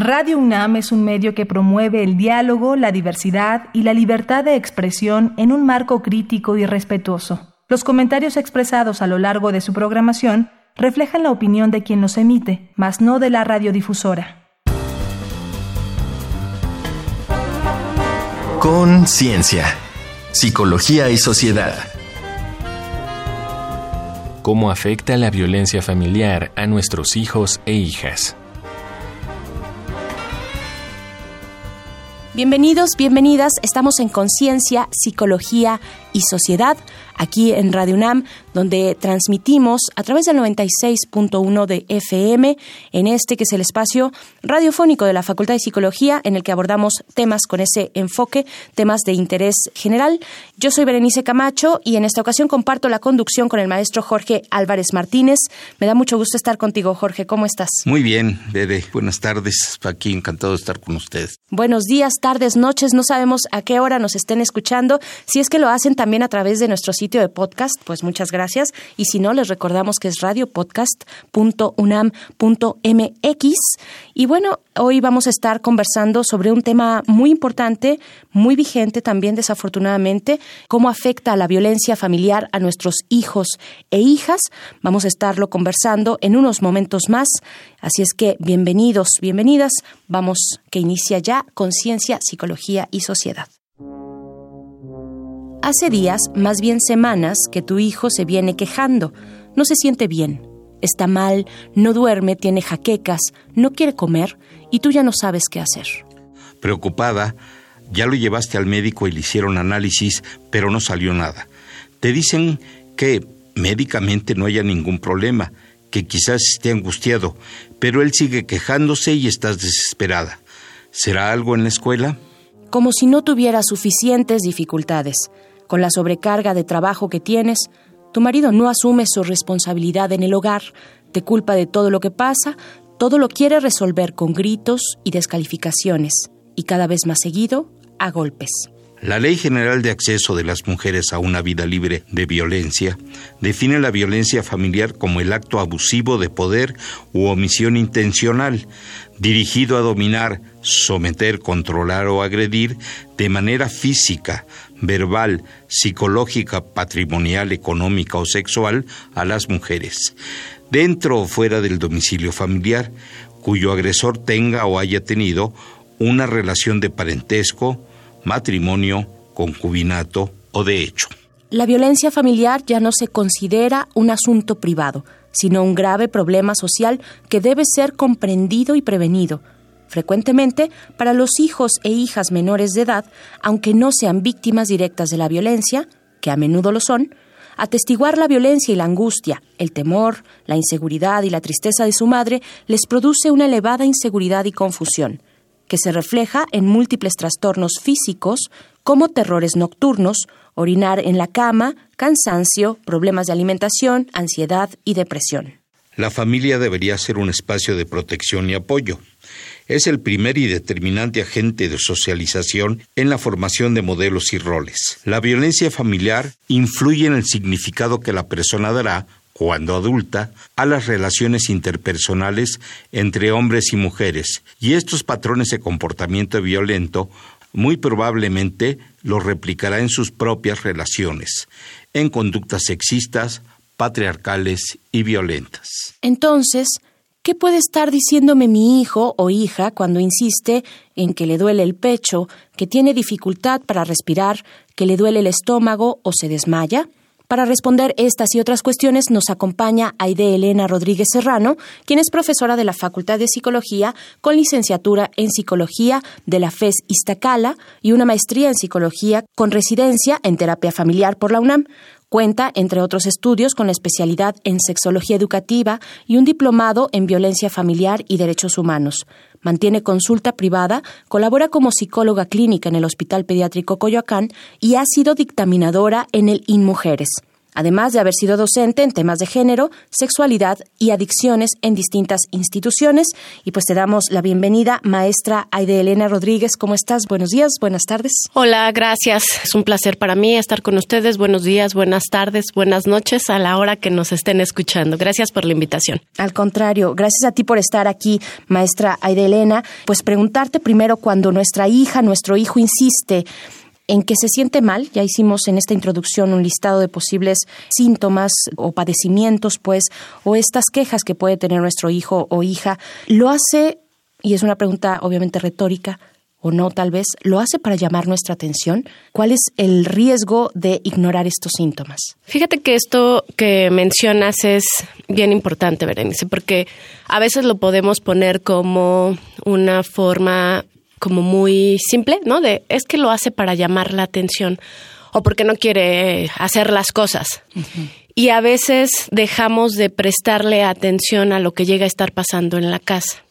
Radio UNAM es un medio que promueve el diálogo, la diversidad y la libertad de expresión en un marco crítico y respetuoso. Los comentarios expresados a lo largo de su programación reflejan la opinión de quien los emite, mas no de la radiodifusora. Conciencia, psicología y sociedad. ¿Cómo afecta la violencia familiar a nuestros hijos e hijas? Bienvenidos, bienvenidas. Estamos en Conciencia, Psicología y Sociedad, aquí en Radio UNAM, donde transmitimos a través del 96.1 de FM, en este que es el espacio radiofónico de la Facultad de Psicología, en el que abordamos temas con ese enfoque, temas de interés general. Yo soy Berenice Camacho y en esta ocasión comparto la conducción con el maestro Jorge Álvarez Martínez. Me da mucho gusto estar contigo, Jorge. ¿Cómo estás? Muy bien, Bede. Buenas tardes. Aquí encantado de estar con ustedes. Buenos días, tardes, noches. No sabemos a qué hora nos estén escuchando. Si es que lo hacen también a través de nuestro sitio de podcast, pues muchas gracias y si no, les recordamos que es radiopodcast.unam.mx. Y bueno, hoy vamos a estar conversando sobre un tema muy importante, muy vigente también desafortunadamente, cómo afecta la violencia familiar a nuestros hijos e hijas. Vamos a estarlo conversando en unos momentos más. Así es que bienvenidos, bienvenidas. Vamos que inicia ya Conciencia, Psicología y Sociedad. Hace días, más bien semanas, que tu hijo se viene quejando. No se siente bien. Está mal, no duerme, tiene jaquecas, no quiere comer y tú ya no sabes qué hacer. Preocupada, ya lo llevaste al médico y le hicieron análisis, pero no salió nada. Te dicen que médicamente no haya ningún problema, que quizás esté angustiado, pero él sigue quejándose y estás desesperada. ¿Será algo en la escuela? Como si no tuviera suficientes dificultades con la sobrecarga de trabajo que tienes, tu marido no asume su responsabilidad en el hogar, te culpa de todo lo que pasa, todo lo quiere resolver con gritos y descalificaciones, y cada vez más seguido, a golpes. La Ley General de Acceso de las Mujeres a una Vida Libre de Violencia define la violencia familiar como el acto abusivo de poder u omisión intencional, dirigido a dominar, someter, controlar o agredir de manera física, verbal, psicológica, patrimonial, económica o sexual a las mujeres, dentro o fuera del domicilio familiar, cuyo agresor tenga o haya tenido una relación de parentesco, matrimonio, concubinato o de hecho. La violencia familiar ya no se considera un asunto privado, sino un grave problema social que debe ser comprendido y prevenido. Frecuentemente, para los hijos e hijas menores de edad, aunque no sean víctimas directas de la violencia, que a menudo lo son, atestiguar la violencia y la angustia, el temor, la inseguridad y la tristeza de su madre les produce una elevada inseguridad y confusión que se refleja en múltiples trastornos físicos como terrores nocturnos, orinar en la cama, cansancio, problemas de alimentación, ansiedad y depresión. La familia debería ser un espacio de protección y apoyo. Es el primer y determinante agente de socialización en la formación de modelos y roles. La violencia familiar influye en el significado que la persona dará cuando adulta, a las relaciones interpersonales entre hombres y mujeres, y estos patrones de comportamiento violento muy probablemente los replicará en sus propias relaciones, en conductas sexistas, patriarcales y violentas. Entonces, ¿qué puede estar diciéndome mi hijo o hija cuando insiste en que le duele el pecho, que tiene dificultad para respirar, que le duele el estómago o se desmaya? Para responder estas y otras cuestiones nos acompaña Aide Elena Rodríguez Serrano, quien es profesora de la Facultad de Psicología con licenciatura en Psicología de la FES Iztacala y una maestría en Psicología con residencia en Terapia Familiar por la UNAM. Cuenta, entre otros estudios, con la especialidad en sexología educativa y un diplomado en violencia familiar y derechos humanos. Mantiene consulta privada, colabora como psicóloga clínica en el Hospital Pediátrico Coyoacán y ha sido dictaminadora en el InMujeres. Además de haber sido docente en temas de género, sexualidad y adicciones en distintas instituciones. Y pues te damos la bienvenida, maestra Aide Elena Rodríguez. ¿Cómo estás? Buenos días, buenas tardes. Hola, gracias. Es un placer para mí estar con ustedes. Buenos días, buenas tardes, buenas noches a la hora que nos estén escuchando. Gracias por la invitación. Al contrario, gracias a ti por estar aquí, maestra Aide Elena. Pues preguntarte primero cuando nuestra hija, nuestro hijo insiste en que se siente mal. Ya hicimos en esta introducción un listado de posibles síntomas o padecimientos, pues, o estas quejas que puede tener nuestro hijo o hija. Lo hace, y es una pregunta obviamente retórica, o no tal vez, lo hace para llamar nuestra atención? ¿Cuál es el riesgo de ignorar estos síntomas? Fíjate que esto que mencionas es bien importante, Berenice, porque a veces lo podemos poner como una forma como muy simple, ¿no? De es que lo hace para llamar la atención o porque no quiere hacer las cosas. Y a veces dejamos de prestarle atención a lo que llega a estar pasando en la casa.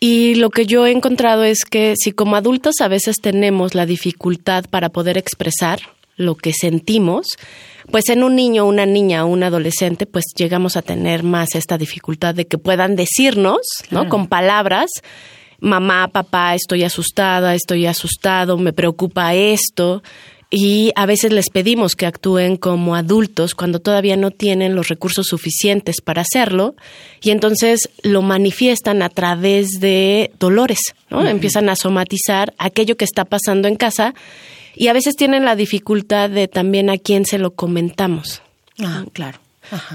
Y lo que yo he encontrado es que si como adultos a veces tenemos la dificultad para poder expresar lo que sentimos, pues en un niño, una niña o un adolescente, pues llegamos a tener más esta dificultad de que puedan decirnos, ¿no? Con palabras mamá, papá, estoy asustada, estoy asustado, me preocupa esto. Y a veces les pedimos que actúen como adultos cuando todavía no tienen los recursos suficientes para hacerlo y entonces lo manifiestan a través de dolores, ¿no? Empiezan a somatizar aquello que está pasando en casa y a veces tienen la dificultad de también a quién se lo comentamos. Ah, claro.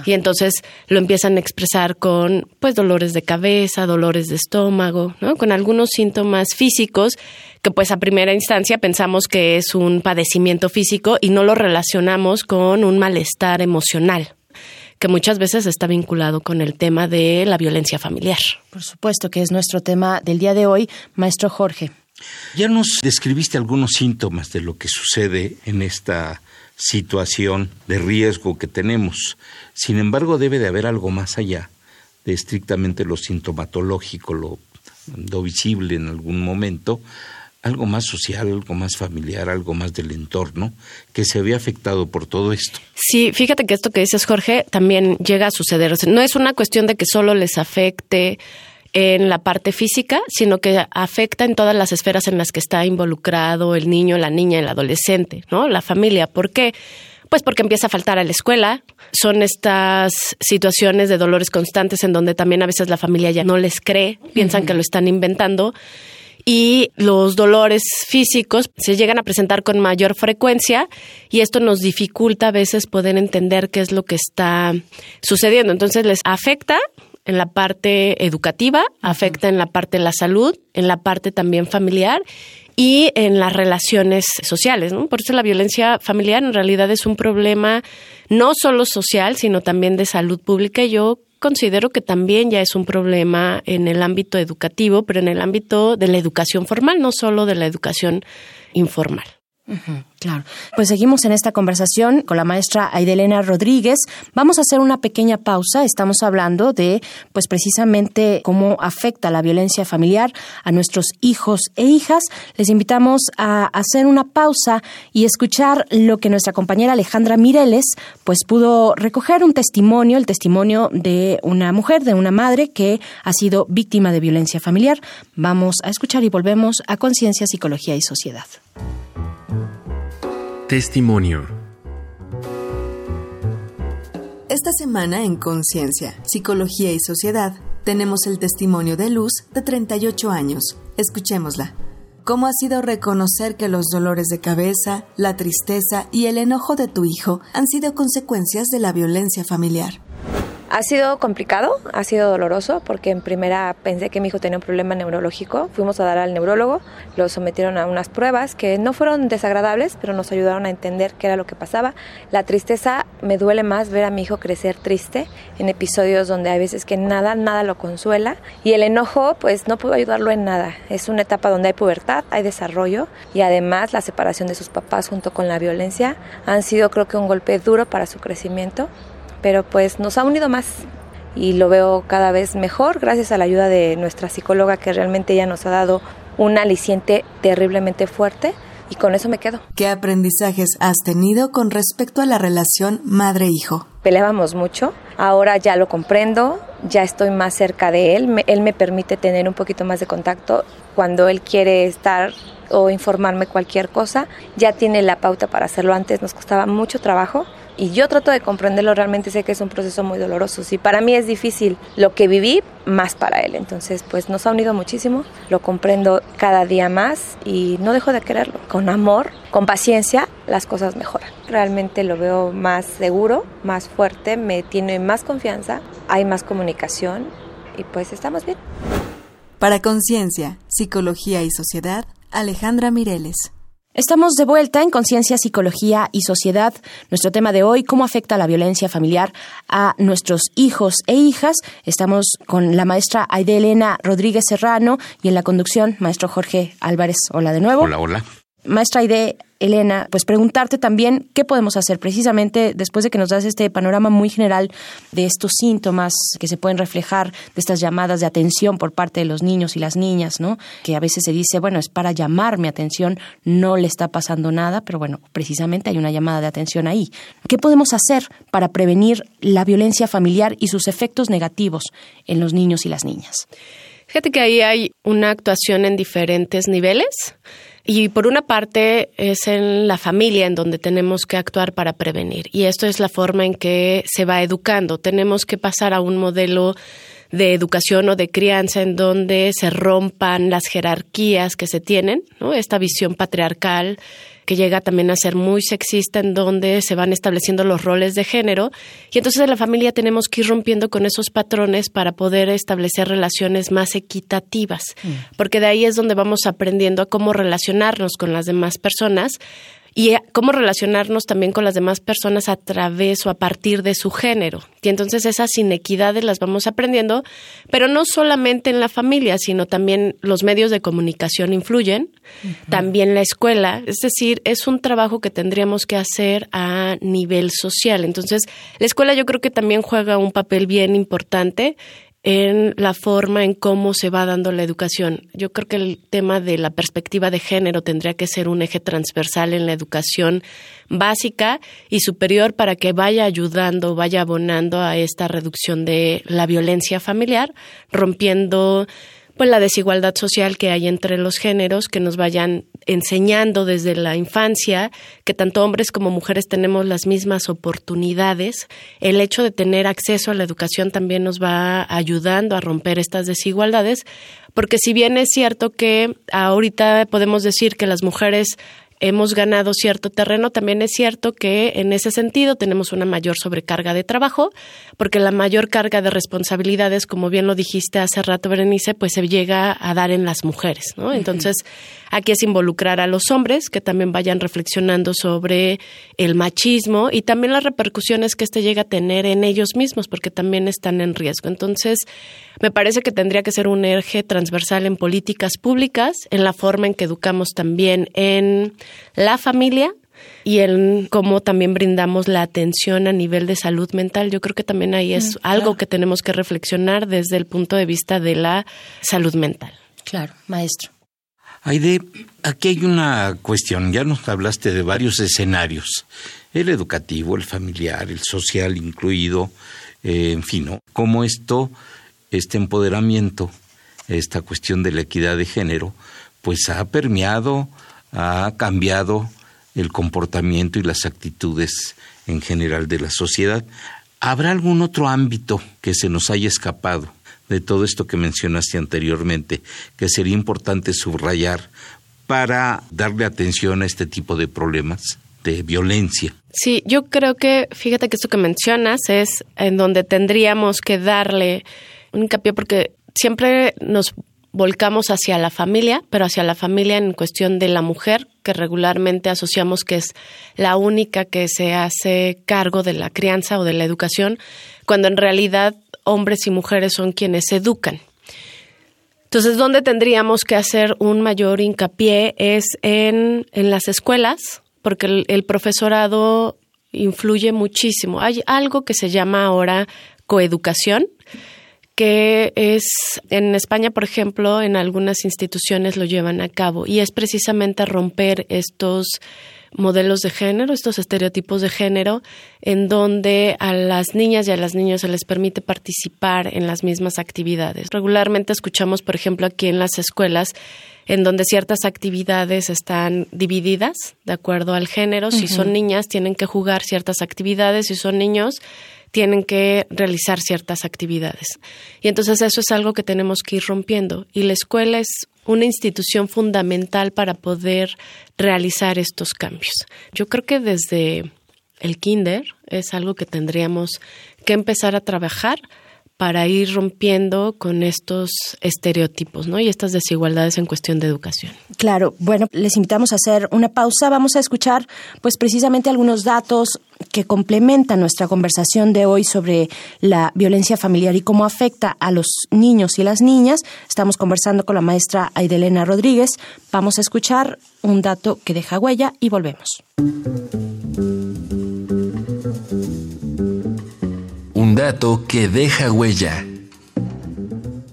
Y entonces lo empiezan a expresar con pues dolores de cabeza, dolores de estómago, ¿no? Con algunos síntomas físicos que pues a primera instancia pensamos que es un padecimiento físico y no lo relacionamos con un malestar emocional que muchas veces está vinculado con el tema de la violencia familiar. Por supuesto que es nuestro tema del día de hoy, maestro Jorge. Ya nos describiste algunos síntomas de lo que sucede en esta situación de riesgo que tenemos. Sin embargo, debe de haber algo más allá de estrictamente lo sintomatológico, lo, visible en algún momento, algo más social, algo más familiar, algo más del entorno que se ve afectado por todo esto. Sí, fíjate que esto que dices, Jorge, también llega a suceder. no es una cuestión de que solo les afecte en la parte física, sino que afecta en todas las esferas en las que está involucrado el niño, la niña, el adolescente, ¿no? La familia. ¿Por qué? Pues porque empieza a faltar a la escuela. Son estas situaciones de dolores constantes en donde también a veces la familia ya no les cree, piensan que lo están inventando. Y los dolores físicos se llegan a presentar con mayor frecuencia y esto nos dificulta a veces poder entender qué es lo que está sucediendo. Entonces les afecta en la parte educativa, afecta en la parte de la salud, en la parte también familiar y en las relaciones sociales. ¿no? Por eso la violencia familiar en realidad es un problema no solo social, sino también de salud pública. Yo considero que también ya es un problema en el ámbito educativo, pero en el ámbito de la educación formal, no solo de la educación informal claro. Pues seguimos en esta conversación con la maestra Aidelena Rodríguez. Vamos a hacer una pequeña pausa. Estamos hablando de, pues precisamente, cómo afecta la violencia familiar a nuestros hijos e hijas. Les invitamos a hacer una pausa y escuchar lo que nuestra compañera Alejandra Mireles, pues pudo recoger un testimonio, el testimonio de una mujer, de una madre que ha sido víctima de violencia familiar. Vamos a escuchar y volvemos a Conciencia, Psicología y Sociedad. Testimonio. Esta semana en Conciencia, Psicología y Sociedad tenemos el testimonio de Luz de 38 años. Escuchémosla. ¿Cómo ha sido reconocer que los dolores de cabeza, la tristeza y el enojo de tu hijo han sido consecuencias de la violencia familiar? Ha sido complicado, ha sido doloroso porque en primera pensé que mi hijo tenía un problema neurológico. Fuimos a dar al neurólogo, lo sometieron a unas pruebas que no fueron desagradables, pero nos ayudaron a entender qué era lo que pasaba. La tristeza me duele más ver a mi hijo crecer triste en episodios donde hay veces que nada, nada lo consuela. Y el enojo, pues no puedo ayudarlo en nada. Es una etapa donde hay pubertad, hay desarrollo y además la separación de sus papás junto con la violencia han sido creo que un golpe duro para su crecimiento pero pues nos ha unido más y lo veo cada vez mejor gracias a la ayuda de nuestra psicóloga que realmente ya nos ha dado un aliciente terriblemente fuerte y con eso me quedo. ¿Qué aprendizajes has tenido con respecto a la relación madre-hijo? Peleábamos mucho, ahora ya lo comprendo, ya estoy más cerca de él, él me permite tener un poquito más de contacto cuando él quiere estar o informarme cualquier cosa, ya tiene la pauta para hacerlo antes, nos costaba mucho trabajo y yo trato de comprenderlo, realmente sé que es un proceso muy doloroso. Si para mí es difícil lo que viví, más para él. Entonces, pues nos ha unido muchísimo, lo comprendo cada día más y no dejo de quererlo. Con amor, con paciencia, las cosas mejoran. Realmente lo veo más seguro, más fuerte, me tiene más confianza, hay más comunicación y pues estamos bien. Para Conciencia, Psicología y Sociedad, Alejandra Mireles. Estamos de vuelta en Conciencia, Psicología y Sociedad. Nuestro tema de hoy, cómo afecta la violencia familiar a nuestros hijos e hijas. Estamos con la maestra Aide Elena Rodríguez Serrano y en la conducción, maestro Jorge Álvarez. Hola de nuevo. Hola, hola. Maestra Aide Elena, pues preguntarte también qué podemos hacer precisamente después de que nos das este panorama muy general de estos síntomas que se pueden reflejar de estas llamadas de atención por parte de los niños y las niñas, ¿no? Que a veces se dice, bueno, es para llamar mi atención, no le está pasando nada, pero bueno, precisamente hay una llamada de atención ahí. ¿Qué podemos hacer para prevenir la violencia familiar y sus efectos negativos en los niños y las niñas? Fíjate que ahí hay una actuación en diferentes niveles. Y por una parte es en la familia en donde tenemos que actuar para prevenir. Y esto es la forma en que se va educando. Tenemos que pasar a un modelo de educación o de crianza en donde se rompan las jerarquías que se tienen, ¿no? Esta visión patriarcal que llega también a ser muy sexista, en donde se van estableciendo los roles de género. Y entonces en la familia tenemos que ir rompiendo con esos patrones para poder establecer relaciones más equitativas, mm. porque de ahí es donde vamos aprendiendo a cómo relacionarnos con las demás personas y cómo relacionarnos también con las demás personas a través o a partir de su género. Y entonces esas inequidades las vamos aprendiendo, pero no solamente en la familia, sino también los medios de comunicación influyen, también la escuela, es decir, es un trabajo que tendríamos que hacer a nivel social. Entonces, la escuela yo creo que también juega un papel bien importante en la forma en cómo se va dando la educación. Yo creo que el tema de la perspectiva de género tendría que ser un eje transversal en la educación básica y superior para que vaya ayudando, vaya abonando a esta reducción de la violencia familiar, rompiendo pues la desigualdad social que hay entre los géneros, que nos vayan enseñando desde la infancia que tanto hombres como mujeres tenemos las mismas oportunidades. El hecho de tener acceso a la educación también nos va ayudando a romper estas desigualdades, porque si bien es cierto que ahorita podemos decir que las mujeres hemos ganado cierto terreno, también es cierto que en ese sentido tenemos una mayor sobrecarga de trabajo, porque la mayor carga de responsabilidades, como bien lo dijiste hace rato, Berenice, pues se llega a dar en las mujeres, ¿no? Entonces, aquí es involucrar a los hombres que también vayan reflexionando sobre el machismo y también las repercusiones que éste llega a tener en ellos mismos, porque también están en riesgo. Entonces, me parece que tendría que ser un eje transversal en políticas públicas, en la forma en que educamos también en la familia y en cómo también brindamos la atención a nivel de salud mental. Yo creo que también ahí es mm, algo que tenemos que reflexionar desde el punto de vista de la salud mental. Claro, maestro. Aide, aquí hay una cuestión. Ya nos hablaste de varios escenarios. El educativo, el familiar, el social incluido, eh, en fin, cómo esto este empoderamiento, esta cuestión de la equidad de género, pues ha permeado, ha cambiado el comportamiento y las actitudes en general de la sociedad. ¿Habrá algún otro ámbito que se nos haya escapado de todo esto que mencionaste anteriormente, que sería importante subrayar para darle atención a este tipo de problemas de violencia? Sí, yo creo que, fíjate que esto que mencionas es en donde tendríamos que darle un hincapié porque siempre nos volcamos hacia la familia, pero hacia la familia en cuestión de la mujer, que regularmente asociamos que es la única que se hace cargo de la crianza o de la educación, cuando en realidad hombres y mujeres son quienes educan. Entonces, ¿dónde tendríamos que hacer un mayor hincapié? Es en, en las escuelas, porque el, el profesorado influye muchísimo. Hay algo que se llama ahora coeducación, que es en España, por ejemplo, en algunas instituciones lo llevan a cabo y es precisamente romper estos modelos de género, estos estereotipos de género, en donde a las niñas y a las niños se les permite participar en las mismas actividades. Regularmente escuchamos, por ejemplo, aquí en las escuelas, en donde ciertas actividades están divididas de acuerdo al género. Si son niñas, tienen que jugar ciertas actividades, si son niños, tienen que realizar ciertas actividades. Y entonces eso es algo que tenemos que ir rompiendo. Y la escuela es una institución fundamental para poder realizar estos cambios. Yo creo que desde el kinder es algo que tendríamos que empezar a trabajar para ir rompiendo con estos estereotipos ¿no? y estas desigualdades en cuestión de educación. Claro, bueno, les invitamos a hacer una pausa. Vamos a escuchar pues precisamente algunos datos que complementan nuestra conversación de hoy sobre la violencia familiar y cómo afecta a los niños y las niñas. Estamos conversando con la maestra Aidelena Rodríguez. Vamos a escuchar un dato que deja huella y volvemos. Dato que deja huella.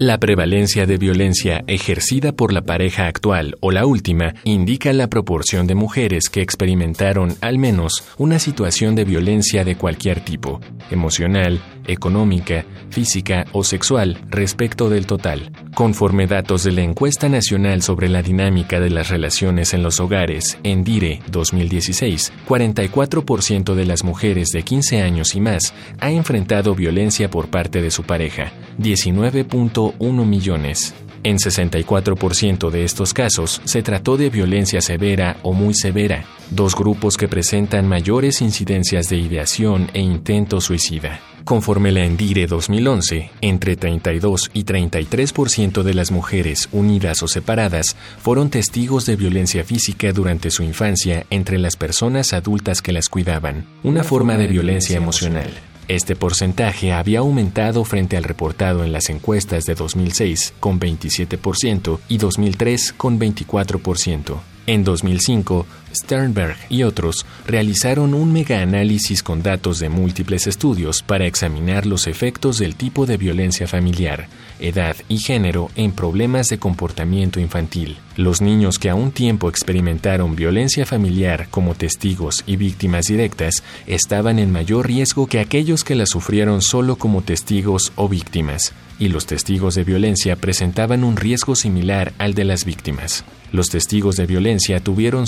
La prevalencia de violencia ejercida por la pareja actual o la última indica la proporción de mujeres que experimentaron al menos una situación de violencia de cualquier tipo, emocional, económica, física o sexual respecto del total. Conforme datos de la Encuesta Nacional sobre la Dinámica de las Relaciones en los Hogares, en DIRE 2016, 44% de las mujeres de 15 años y más ha enfrentado violencia por parte de su pareja, 19.1 millones. En 64% de estos casos se trató de violencia severa o muy severa, dos grupos que presentan mayores incidencias de ideación e intento suicida. Conforme la Endire 2011, entre 32 y 33% de las mujeres unidas o separadas fueron testigos de violencia física durante su infancia entre las personas adultas que las cuidaban, una forma de violencia emocional. Este porcentaje había aumentado frente al reportado en las encuestas de 2006 con 27% y 2003 con 24%. En 2005, Sternberg y otros realizaron un megaanálisis con datos de múltiples estudios para examinar los efectos del tipo de violencia familiar, edad y género en problemas de comportamiento infantil. Los niños que a un tiempo experimentaron violencia familiar como testigos y víctimas directas estaban en mayor riesgo que aquellos que la sufrieron solo como testigos o víctimas, y los testigos de violencia presentaban un riesgo similar al de las víctimas. Los testigos de violencia tuvieron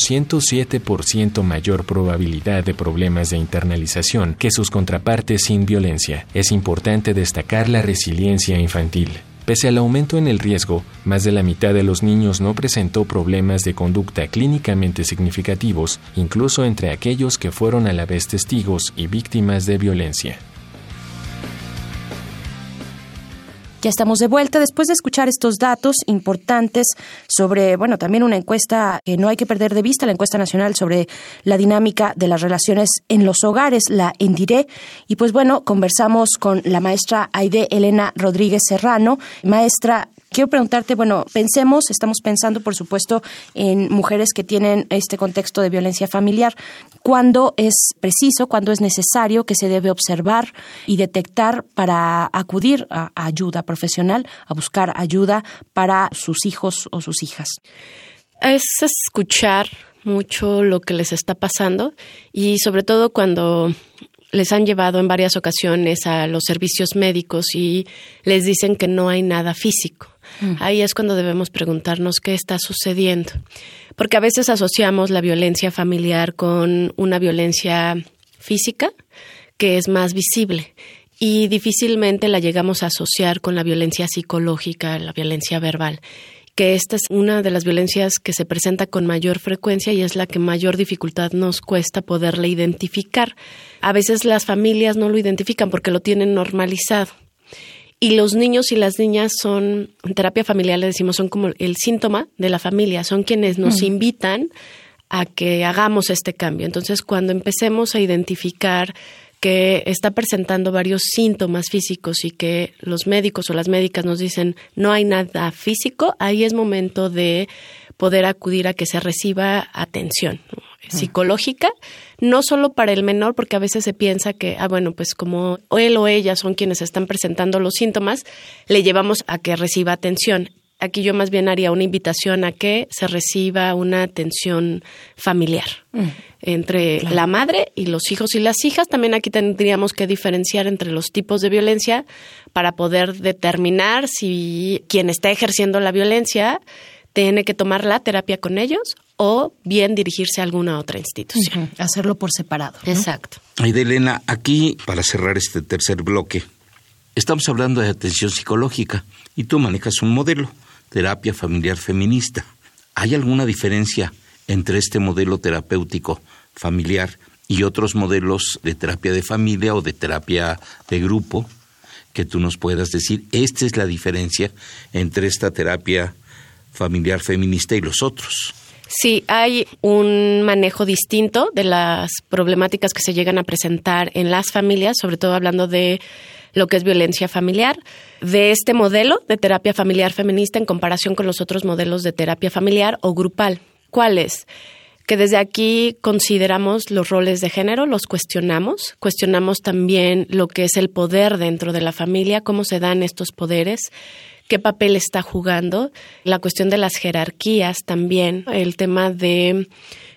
107% mayor probabilidad de problemas de internalización que sus contrapartes sin violencia. Es importante destacar la resiliencia infantil. Pese al aumento en el riesgo, más de la mitad de los niños no presentó problemas de conducta clínicamente significativos, incluso entre aquellos que fueron a la vez testigos y víctimas de violencia. Ya estamos de vuelta después de escuchar estos datos importantes sobre, bueno, también una encuesta que no hay que perder de vista, la encuesta nacional sobre la dinámica de las relaciones en los hogares, la ENDIRE. Y pues bueno, conversamos con la maestra Aide Elena Rodríguez Serrano. Maestra, quiero preguntarte, bueno, pensemos, estamos pensando, por supuesto, en mujeres que tienen este contexto de violencia familiar. ¿Cuándo es preciso, cuándo es necesario que se debe observar y detectar para acudir a, ayuda profesional, a buscar ayuda para sus hijos o sus hijas? Es escuchar mucho lo que les está pasando y sobre todo cuando les han llevado en varias ocasiones a los servicios médicos y les dicen que no hay nada físico. Mm. Ahí es cuando debemos preguntarnos qué está sucediendo. Porque a veces asociamos la violencia familiar con una violencia física que es más visible y difícilmente la llegamos a asociar con la violencia psicológica, la violencia verbal que esta es una de las violencias que se presenta con mayor frecuencia y es la que mayor dificultad nos cuesta poderla identificar. A veces las familias no lo identifican porque lo tienen normalizado. Y los niños y las niñas son, en terapia familiar le decimos, son como el síntoma de la familia, son quienes nos invitan a que hagamos este cambio. Entonces, cuando empecemos a identificar que está presentando varios síntomas físicos y que los médicos o las médicas nos dicen no hay nada físico, ahí es momento de poder acudir a que se reciba atención. Psicológica, no solo para el menor, porque a veces se piensa que, ah, bueno, pues como él o ella son quienes están presentando los síntomas, le llevamos a que reciba atención. Aquí yo más bien haría una invitación a que se reciba una atención familiar mm. entre la madre y los hijos y las hijas. También aquí tendríamos que diferenciar entre los tipos de violencia para poder determinar si quien está ejerciendo la violencia tiene que tomar la terapia con ellos o bien dirigirse a alguna otra institución. Hacerlo por separado. Exacto. de Elena, aquí para cerrar este tercer bloque, estamos hablando de atención psicológica y tú manejas un modelo, terapia familiar feminista. ¿Hay alguna diferencia entre este modelo terapéutico familiar y otros modelos de terapia de familia o de terapia de grupo que tú nos puedas decir? Esta es la diferencia entre esta terapia familiar feminista y los otros. Sí, hay un manejo distinto de las problemáticas que se llegan a presentar en las familias, sobre todo hablando de lo que es violencia familiar, de este modelo de terapia familiar feminista en comparación con los otros modelos de terapia familiar o grupal. ¿Cuáles? que desde aquí consideramos los roles de género, los cuestionamos, cuestionamos también lo que es el poder dentro de la familia, cómo se dan estos poderes, qué papel está jugando, la cuestión de las jerarquías también, el tema de,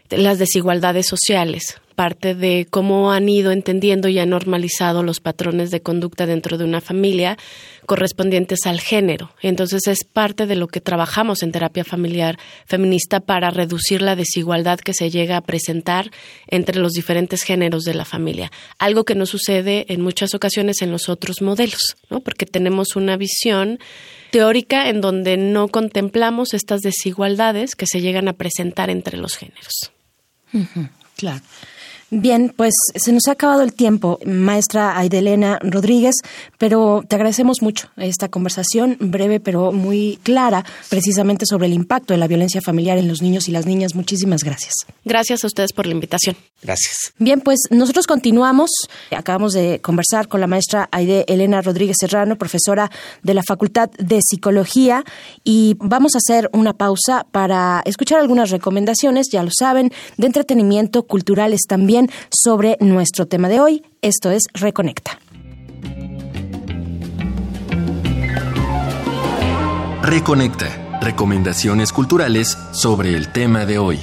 las desigualdades sociales parte de cómo han ido entendiendo y han normalizado los patrones de conducta dentro de una familia correspondientes al género. Entonces es parte de lo que trabajamos en terapia familiar feminista para reducir la desigualdad que se llega a presentar entre los diferentes géneros de la familia. Algo que no sucede en muchas ocasiones en los otros modelos, ¿no? porque tenemos una visión teórica en donde no contemplamos estas desigualdades que se llegan a presentar entre los géneros. claro. Bien, pues se nos ha acabado el tiempo, maestra Aidelena Rodríguez, pero te agradecemos mucho esta conversación breve pero muy clara, precisamente sobre el impacto de la violencia familiar en los niños y las niñas. Muchísimas gracias. Gracias a ustedes por la invitación. Gracias. Bien, pues nosotros continuamos. Acabamos de conversar con la maestra Aide Elena Rodríguez Serrano, profesora de la Facultad de Psicología, y vamos a hacer una pausa para escuchar algunas recomendaciones, ya lo saben, de entretenimiento culturales también sobre nuestro tema de hoy. Esto es Reconecta. Reconecta. Recomendaciones culturales sobre el tema de hoy.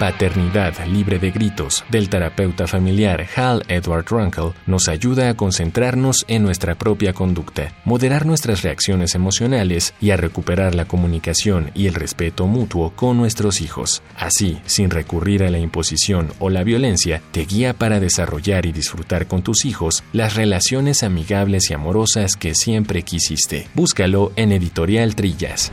Paternidad libre de gritos del terapeuta familiar Hal Edward Runkle nos ayuda a concentrarnos en nuestra propia conducta, moderar nuestras reacciones emocionales y a recuperar la comunicación y el respeto mutuo con nuestros hijos. Así, sin recurrir a la imposición o la violencia, te guía para desarrollar y disfrutar con tus hijos las relaciones amigables y amorosas que siempre quisiste. Búscalo en Editorial Trillas.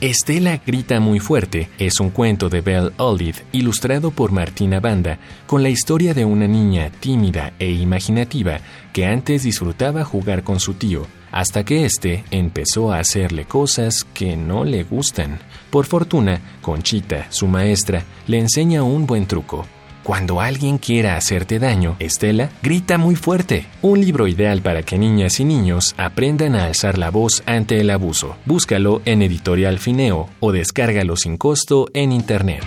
Estela grita muy fuerte es un cuento de Belle Olive ilustrado por Martina Banda con la historia de una niña tímida e imaginativa que antes disfrutaba jugar con su tío hasta que éste empezó a hacerle cosas que no le gustan. Por fortuna, Conchita, su maestra, le enseña un buen truco cuando alguien quiera hacerte daño, Estela grita muy fuerte. Un libro ideal para que niñas y niños aprendan a alzar la voz ante el abuso. Búscalo en Editorial Fineo o descárgalo sin costo en Internet.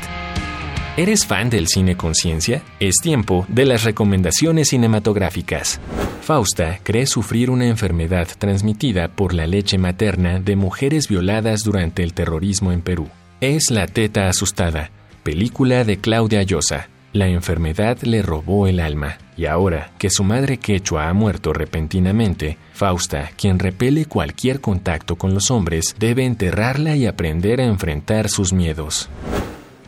¿Eres fan del cine conciencia? Es tiempo de las recomendaciones cinematográficas. Fausta cree sufrir una enfermedad transmitida por la leche materna de mujeres violadas durante el terrorismo en Perú. Es La Teta Asustada, película de Claudia Llosa la enfermedad le robó el alma, y ahora que su madre quechua ha muerto repentinamente, Fausta, quien repele cualquier contacto con los hombres, debe enterrarla y aprender a enfrentar sus miedos.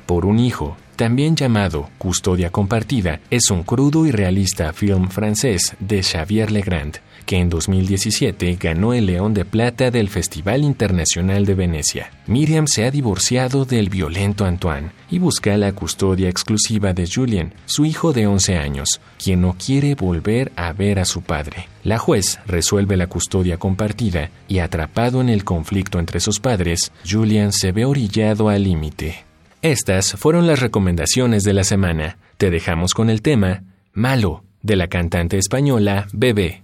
Por un hijo, también llamado Custodia Compartida, es un crudo y realista film francés de Xavier Legrand, que en 2017 ganó el León de Plata del Festival Internacional de Venecia. Miriam se ha divorciado del violento Antoine y busca la custodia exclusiva de Julien, su hijo de 11 años, quien no quiere volver a ver a su padre. La juez resuelve la custodia compartida y atrapado en el conflicto entre sus padres, Julian se ve orillado al límite. Estas fueron las recomendaciones de la semana. Te dejamos con el tema Malo de la cantante española Bebé.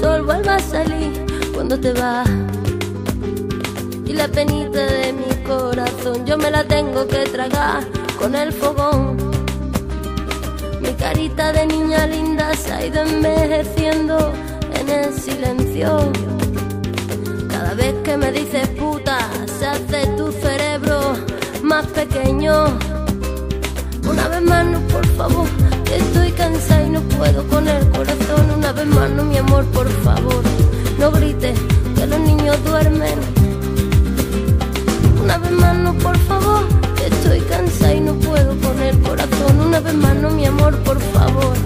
sol vuelve a salir cuando te vas. Y la penita de mi corazón yo me la tengo que tragar con el fogón. Mi carita de niña linda se ha ido envejeciendo en el silencio. Cada vez que me dices puta, se hace tu cerebro más pequeño. Una vez más, no, por favor, estoy cansada y no puedo con el corazón. Una vez más, no, mi amor, por favor, no grites que los niños duermen. Una vez más, no, por favor, estoy cansada y no puedo con el corazón. Una vez más, no, mi amor, por favor,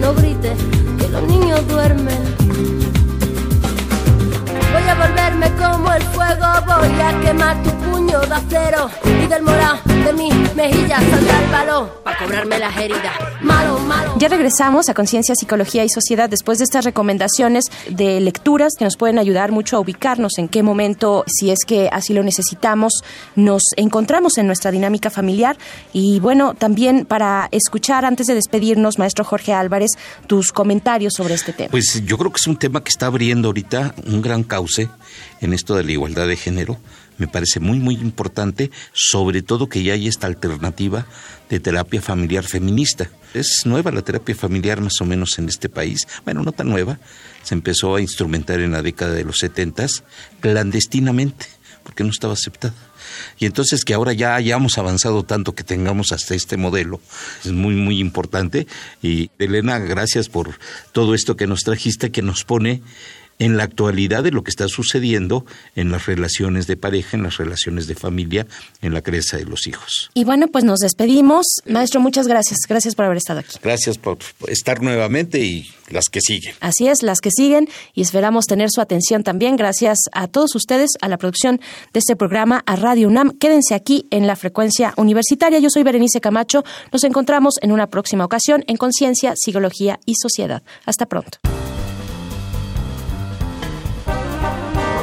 no grites que los niños duermen. Voy a volverme como el fuego, voy a quemar tu puño de acero y del morado de mi mejilla saldrá el valor para cobrarme las heridas. Malo, malo. Ya regresamos a Conciencia, Psicología y Sociedad después de estas recomendaciones de lecturas que nos pueden ayudar mucho a ubicarnos en qué momento, si es que así lo necesitamos, nos encontramos en nuestra dinámica familiar. Y bueno, también para escuchar, antes de despedirnos, maestro Jorge Álvarez, tus comentarios sobre este tema. Pues yo creo que es un tema que está abriendo ahorita un gran en esto de la igualdad de género. Me parece muy, muy importante, sobre todo que ya hay esta alternativa de terapia familiar feminista. Es nueva la terapia familiar más o menos en este país. Bueno, no tan nueva. Se empezó a instrumentar en la década de los setentas clandestinamente, porque no estaba aceptada. Y entonces que ahora ya hayamos avanzado tanto que tengamos hasta este modelo es muy, muy importante. Y Elena, gracias por todo esto que nos trajiste, que nos pone en la actualidad de lo que está sucediendo en las relaciones de pareja, en las relaciones de familia, en la crianza de los hijos. Y bueno, pues nos despedimos. Maestro, muchas gracias. Gracias por haber estado aquí. Gracias por estar nuevamente y las que siguen. Así es, las que siguen y esperamos tener su atención también. Gracias a todos ustedes, a la producción de este programa, a Radio UNAM. Quédense aquí en la frecuencia universitaria. Yo soy Berenice Camacho. Nos encontramos en una próxima ocasión en Conciencia, Psicología y Sociedad. Hasta pronto.